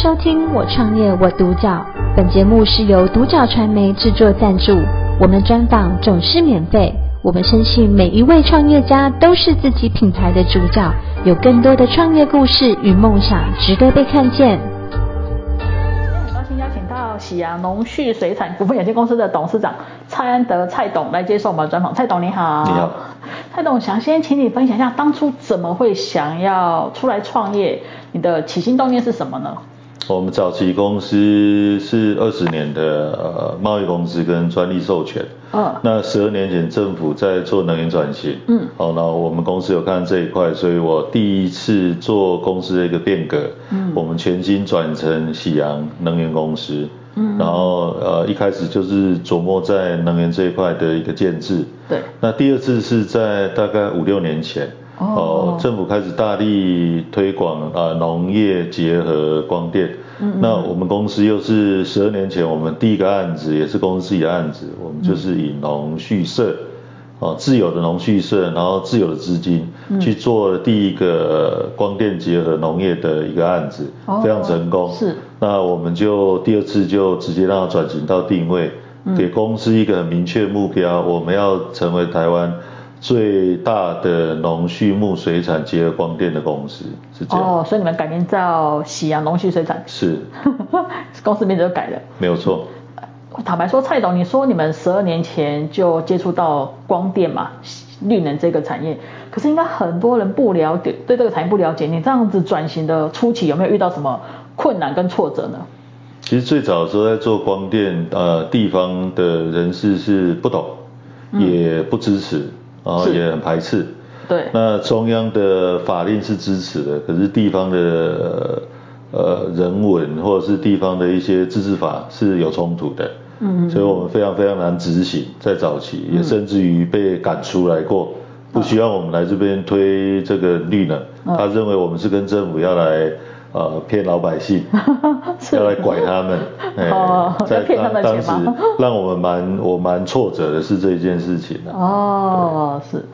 收听我创业我独角，本节目是由独角传媒制作赞助，我们专访总是免费。我们深信每一位创业家都是自己品牌的主角，有更多的创业故事与梦想值得被看见。今天很高兴邀请到喜洋农畜水产股份有限公司的董事长蔡安德蔡董来接受我们的专访。蔡董你好。你好。蔡董想先请你分享一下，当初怎么会想要出来创业？你的起心动念是什么呢？我们早期公司是二十年的呃贸易公司跟专利授权。嗯。那十二年前政府在做能源转型。嗯。好，那我们公司有看这一块，所以我第一次做公司的一个变革。嗯。我们全新转成喜洋能源公司。嗯。然后呃一开始就是琢磨在能源这一块的一个建制。对。那第二次是在大概五六年前。哦，政府开始大力推广啊，农业结合光电。嗯，嗯。那我们公司又是十二年前我们第一个案子，也是公司自己的案子，我们就是以农畜社，哦，自有的农畜社，然后自有的资金去做第一个光电结合农业的一个案子，非常成功。是。那我们就第二次就直接让它转型到定位，给公司一个很明确目标，我们要成为台湾。最大的农畜牧水产结合光电的公司是这样哦，所以你们改名叫喜阳农畜水产是，公司名字就改了，没有错。坦白说，蔡董，你说你们十二年前就接触到光电嘛，绿能这个产业，可是应该很多人不了解，对这个产业不了解，你这样子转型的初期有没有遇到什么困难跟挫折呢？其实最早的时候在做光电，呃，地方的人士是不懂，也不支持。嗯然后也很排斥，对。那中央的法令是支持的，可是地方的呃人文或者是地方的一些自治法是有冲突的，嗯。所以我们非常非常难执行，在早期也甚至于被赶出来过，不需要我们来这边推这个绿能，他认为我们是跟政府要来呃骗老百姓，要来拐他们，哦，在骗他们钱吗？当时让我们蛮我蛮挫折的是这一件事情的。哦，是。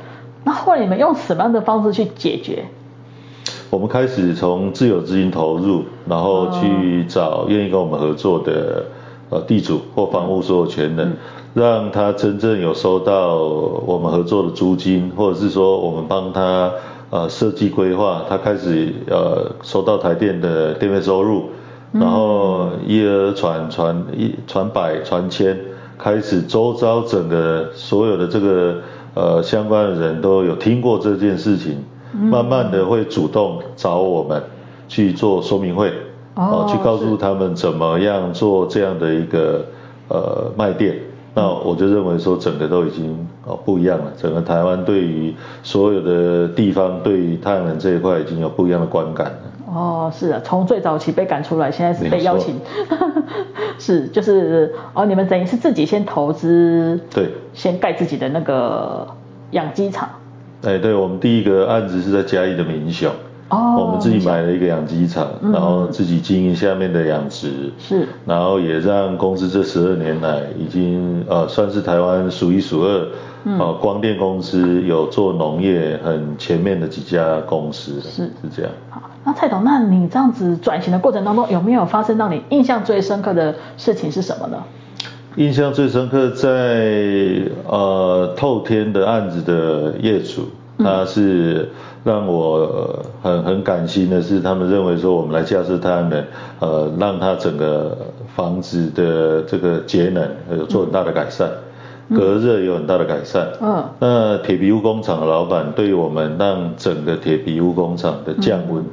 那后来你们用什么样的方式去解决？我们开始从自有资金投入，然后去找愿意跟我们合作的呃地主或房屋所有权人，让他真正有收到我们合作的租金，或者是说我们帮他。呃，设计规划，他开始呃收到台电的电费收入，然后一而传传一传百传千，开始周遭整个所有的这个呃相关的人都有听过这件事情，慢慢的会主动找我们去做说明会，哦，去告诉他们怎么样做这样的一个呃卖电。那我就认为说，整个都已经哦不一样了。整个台湾对于所有的地方，对于太阳能这一块已经有不一样的观感了。哦，是啊，从最早期被赶出来，现在是被邀请。是，就是哦，你们等于是自己先投资，对，先盖自己的那个养鸡场。哎，对，我们第一个案子是在嘉义的民雄。哦，我们自己买了一个养鸡场，嗯、然后自己经营下面的养殖，是，然后也让公司这十二年来已经呃算是台湾数一数二，嗯、呃光电公司有做农业很前面的几家公司，是。是这样。好，那蔡董，那你这样子转型的过程当中，有没有发生让你印象最深刻的事情是什么呢？印象最深刻在呃透天的案子的业主，他是。让我很很感心的是，他们认为说我们来架设太阳能，呃，让他整个房子的这个节能有做很大的改善，嗯、隔热有很大的改善。嗯。那铁皮屋工厂的老板对于我们让整个铁皮屋工厂的降温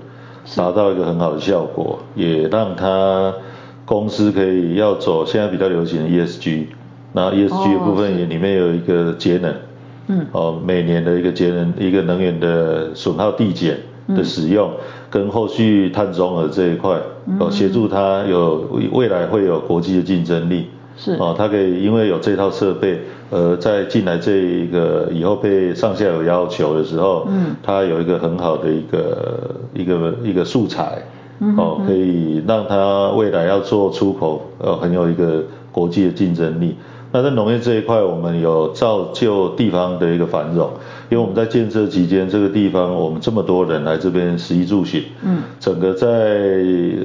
达到一个很好的效果，嗯、也让他公司可以要走现在比较流行的 ESG，那 ESG 的部分也里面有一个节能。嗯，哦，每年的一个节能、一个能源的损耗递减的使用，嗯、跟后续碳中和这一块，哦，协助它有未来会有国际的竞争力。是，哦，它可以因为有这套设备，呃，在进来这一个以后被上下游要求的时候，嗯，它有一个很好的一个一个一个素材，嗯，哦，可以让它未来要做出口，呃，很有一个国际的竞争力。那在农业这一块，我们有造就地方的一个繁荣，因为我们在建设期间，这个地方我们这么多人来这边食衣住行，嗯，整个在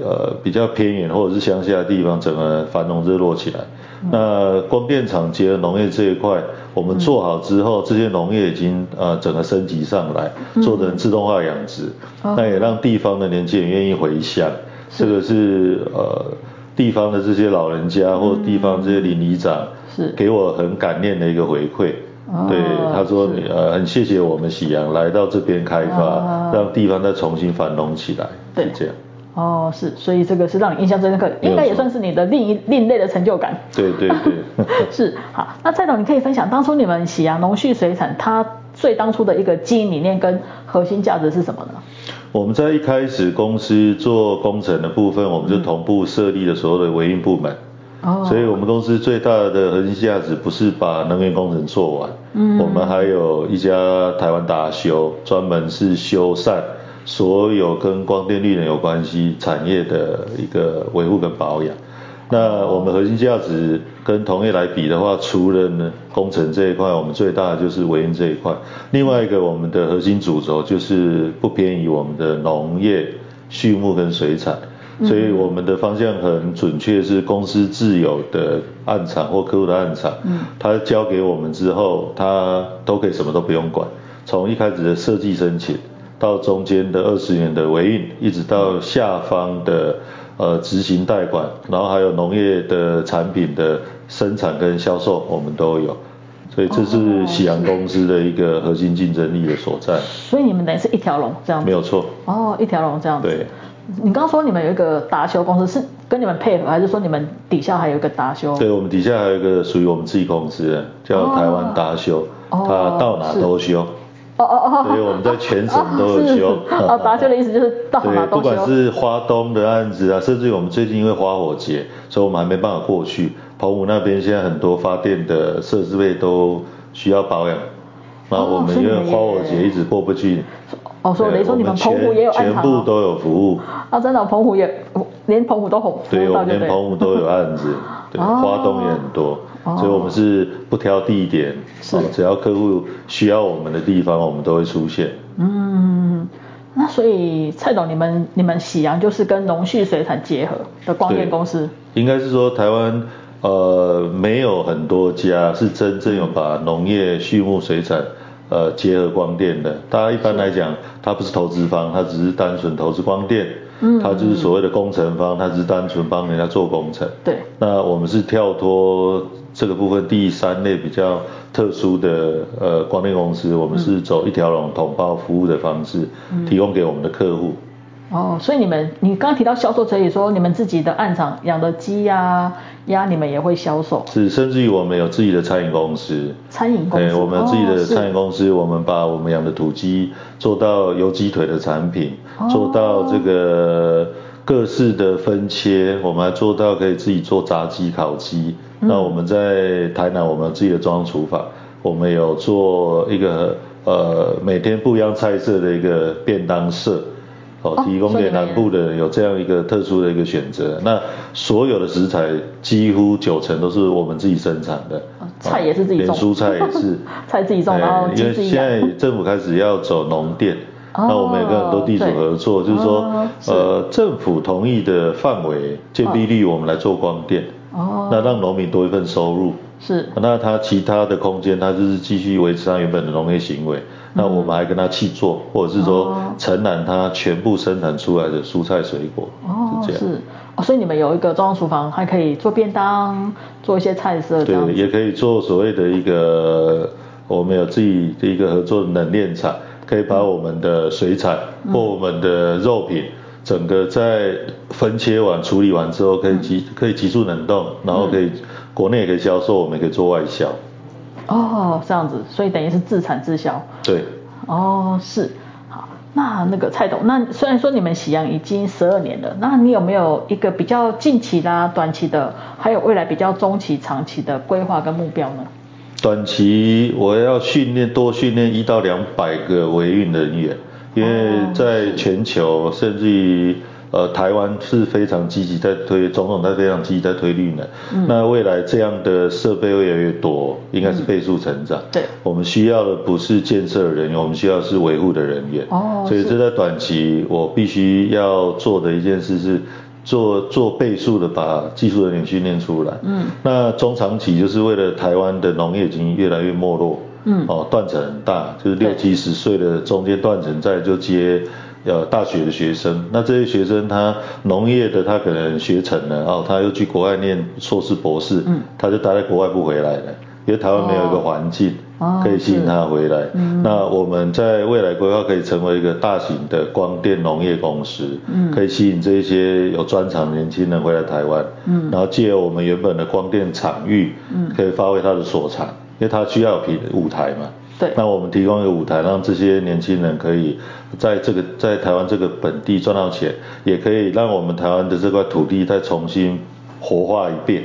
呃比较偏远或者是乡下的地方，整个繁荣热络起来。嗯、那光电厂结合农业这一块，我们做好之后，嗯、这些农业已经呃整个升级上来，做成自动化养殖，嗯、那也让地方的年轻人愿意回乡。是。这个是呃地方的这些老人家或地方这些邻里长，是给我很感念的一个回馈。对，他说是呃很谢谢我们喜阳来到这边开发，啊、让地方再重新繁荣起来。对，这样。哦，是，所以这个是让你印象深刻，应该也算是你的另一另类的成就感。对对对。是，好，那蔡总你可以分享当初你们喜阳农畜水产它最当初的一个经营理念跟核心价值是什么呢？我们在一开始公司做工程的部分，我们就同步设立了所有的维运部门。哦所以，我们公司最大的核心价值不是把能源工程做完，嗯，我们还有一家台湾达修，专门是修缮所有跟光电绿能有关系产业的一个维护跟保养。那我们核心价值跟同业来比的话，除了呢工程这一块，我们最大的就是维运这一块。另外一个，我们的核心主轴就是不偏移我们的农业、畜牧跟水产。所以我们的方向很准确，是公司自有的案场或客户的案场，嗯，他交给我们之后，他都可以什么都不用管，从一开始的设计申请，到中间的二十年的维运，一直到下方的呃执行贷款，然后还有农业的产品的生产跟销售，我们都有。所以这是喜阳公司的一个核心竞争力的所在。所以你们等于是一条龙这样子。没有错。哦，一条龙这样子。对。你刚刚说你们有一个达修公司，是跟你们配合，还是说你们底下还有一个达修？对，我们底下还有一个属于我们自己公司的，叫台湾达修，它、哦、到哪都修。哦哦哦。所以我们在全省都有修。哦，达修的意思就是到哪都不管是花东的案子啊，甚至于我们最近因为花火节，所以我们还没办法过去。澎湖那边现在很多发电的设施位都需要保养，那我们因为花火节一直过不去。哦，所以等于说你们澎湖也有全部都有服务。啊，真的，澎湖也连澎湖都红。对，我们连澎湖都有案子，对，花东也很多，所以我们是不挑地点，是只要客户需要我们的地方，我们都会出现。嗯，那所以蔡董，你们你们喜阳就是跟农畜水产结合的光电公司。应该是说台湾呃没有很多家是真正有把农业、畜牧、水产。呃，结合光电的，大家一般来讲，它不是投资方，它只是单纯投资光电，嗯，它就是所谓的工程方，他只是单纯帮人家做工程。对。那我们是跳脱这个部分第三类比较特殊的呃光电公司，我们是走一条龙统包服务的方式，提供给我们的客户。哦，所以你们，你刚刚提到销售，可以说你们自己的案场养的鸡呀、鸭，你们也会销售。是，甚至于我们有自己的餐饮公司。餐饮公司。对，我们有自己的餐饮公司，哦、我们把我们养的土鸡做到油鸡腿的产品，哦、做到这个各式的分切，我们还做到可以自己做炸鸡、烤鸡。嗯、那我们在台南，我们有自己的中央厨房，我们有做一个呃每天不一样菜色的一个便当社。哦，提供给南部的人有这样一个特殊的一个选择。那所有的食材几乎九成都是我们自己生产的，菜也是自己种，连蔬菜也是。菜自己种，然后因为现在政府开始要走农电，那我们也跟很多地主合作，就是说呃政府同意的范围建蔽率我们来做光电，哦，那让农民多一份收入，是，那他其他的空间他就是继续维持他原本的农业行为。那我们还跟他去做，或者是说承揽他全部生产出来的蔬菜水果，哦，是这样。是哦，所以你们有一个中央厨房，还可以做便当，做一些菜色。对，也可以做所谓的一个，我们有自己的一个合作的冷链厂，可以把我们的水产或我们的肉品，整个在分切完、处理完之后，可以急可以急速冷冻，然后可以国内也可以销售，我们也可以做外销。哦，这样子，所以等于是自产自销。对。哦，是。好，那那个蔡董，那虽然说你们喜阳已经十二年了，那你有没有一个比较近期啦、短期的，还有未来比较中期、长期的规划跟目标呢？短期我要训练多训练一到两百个维运人员，因为在全球甚至于。呃，台湾是非常积极在推，总统他非常积极在推绿能。嗯、那未来这样的设备会越来越多，应该是倍数成长。嗯、对，我们需要的不是建设人员，我们需要的是维护的人员。哦，所以这在短期我必须要做的一件事是，做做倍数的把技术人员训练出来。嗯，那中长期就是为了台湾的农业已经越来越没落。嗯，哦，断层很大，就是六七十岁的中间断层在就接呃大学的学生，那这些学生他农业的他可能学成了，哦，他又去国外念硕士博士，嗯，他就待在国外不回来了，因为台湾没有一个环境可以吸引他回来。哦嗯、那我们在未来规划可以成为一个大型的光电农业公司，嗯，可以吸引这一些有专长的年轻人回来台湾，嗯，然后借由我们原本的光电场域，嗯，可以发挥他的所长。因为他需要平舞台嘛，对，那我们提供一个舞台，让这些年轻人可以在这个在台湾这个本地赚到钱，也可以让我们台湾的这块土地再重新活化一遍。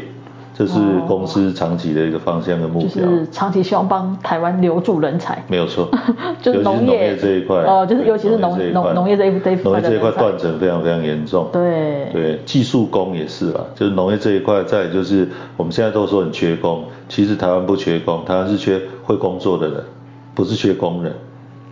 这是公司长期的一个方向跟目标，就是长期希望帮台湾留住人才。没有错，就是农业。这一块。哦，就是尤其是农农农业这一这一块，农业这一块断层非常非常严重。对。对，技术工也是啦，就是农业这一块，再就是我们现在都说很缺工，其实台湾不缺工，台湾是缺会工作的人，不是缺工人。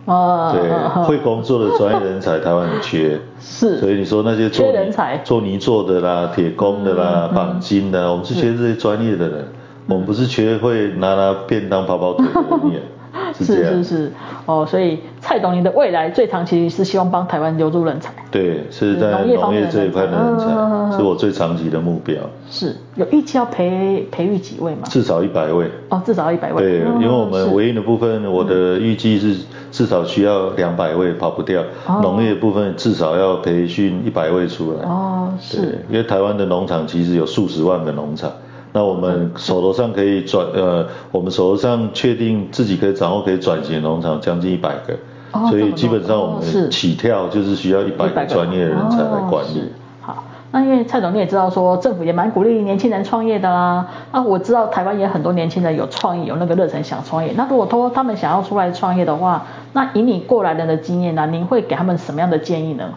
哦，对，会工作的专业人才，台湾很缺，是，所以你说那些做人才。做泥做的啦、铁工的啦、绑金的，我们是缺这些专业的人，我们不是缺会拿拿便当跑跑腿的人。是是是，哦，所以蔡董，你的未来最长期是希望帮台湾留住人才。对，是在农业这一块的人才，是我最长期的目标。是有预计要培培育几位吗？至少一百位。哦，至少要一百位。对，因为我们唯一的部分，我的预计是至少需要两百位，跑不掉。农业部分至少要培训一百位出来。哦，是。因为台湾的农场其实有数十万个农场。那我们手头上可以转呃，我们手头上确定自己可以掌握可以转型的农场将近一百个，哦、所以基本上我们起跳就是需要一百个专业的人才来管理。哦、好，那因为蔡总你也知道说政府也蛮鼓励年轻人创业的啦，那我知道台湾也很多年轻人有创意有那个热忱想创业，那如果说他们想要出来创业的话，那以你过来人的经验呢，您会给他们什么样的建议呢？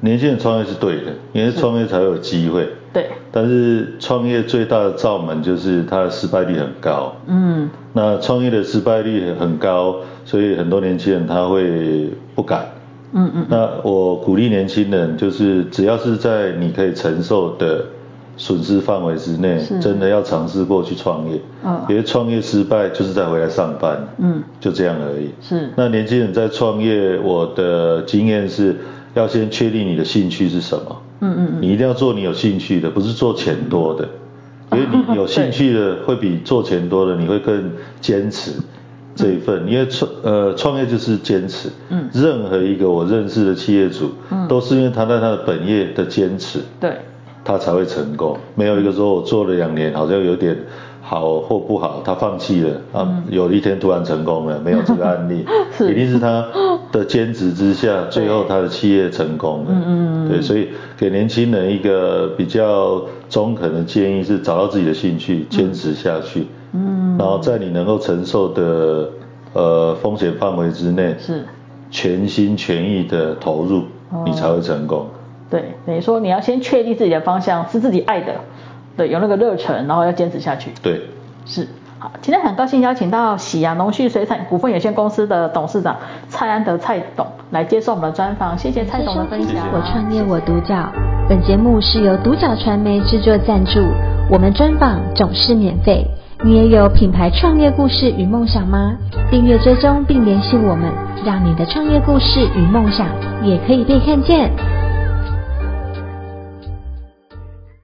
年轻人创业是对的，因为创业才会有机会。对。但是创业最大的罩门就是它的失败率很高。嗯。那创业的失败率很高，所以很多年轻人他会不敢。嗯嗯。那我鼓励年轻人，就是只要是在你可以承受的损失范围之内，真的要尝试过去创业。嗯。因为创业失败就是再回来上班。嗯。就这样而已。是。那年轻人在创业，我的经验是。要先确定你的兴趣是什么，嗯嗯嗯，你一定要做你有兴趣的，不是做钱多的，因为你有兴趣的会比做钱多的你会更坚持这一份，因为创呃创业就是坚持，嗯，任何一个我认识的企业主，嗯，都是因为他在他的本业的坚持，对，他才会成功，没有一个说我做了两年好像有点。好或不好，他放弃了啊！嗯、有一天突然成功了，没有这个案例，是。一定是他的坚持之下，最后他的企业成功了。嗯嗯对，所以给年轻人一个比较中肯的建议是：找到自己的兴趣，坚持下去。嗯。然后在你能够承受的呃风险范围之内，是全心全意的投入，哦、你才会成功。对，等于说你要先确定自己的方向是自己爱的。对，有那个热忱，然后要坚持下去。对，是。好，今天很高兴邀请到喜洋农畜水产股份有限公司的董事长蔡安德蔡董来接受我们的专访。谢谢蔡董的分享。我创业我独角，本节目是由独角传媒制作赞助，我们专访总是免费。你也有品牌创业故事与梦想吗？订阅追踪并联系我们，让你的创业故事与梦想也可以被看见。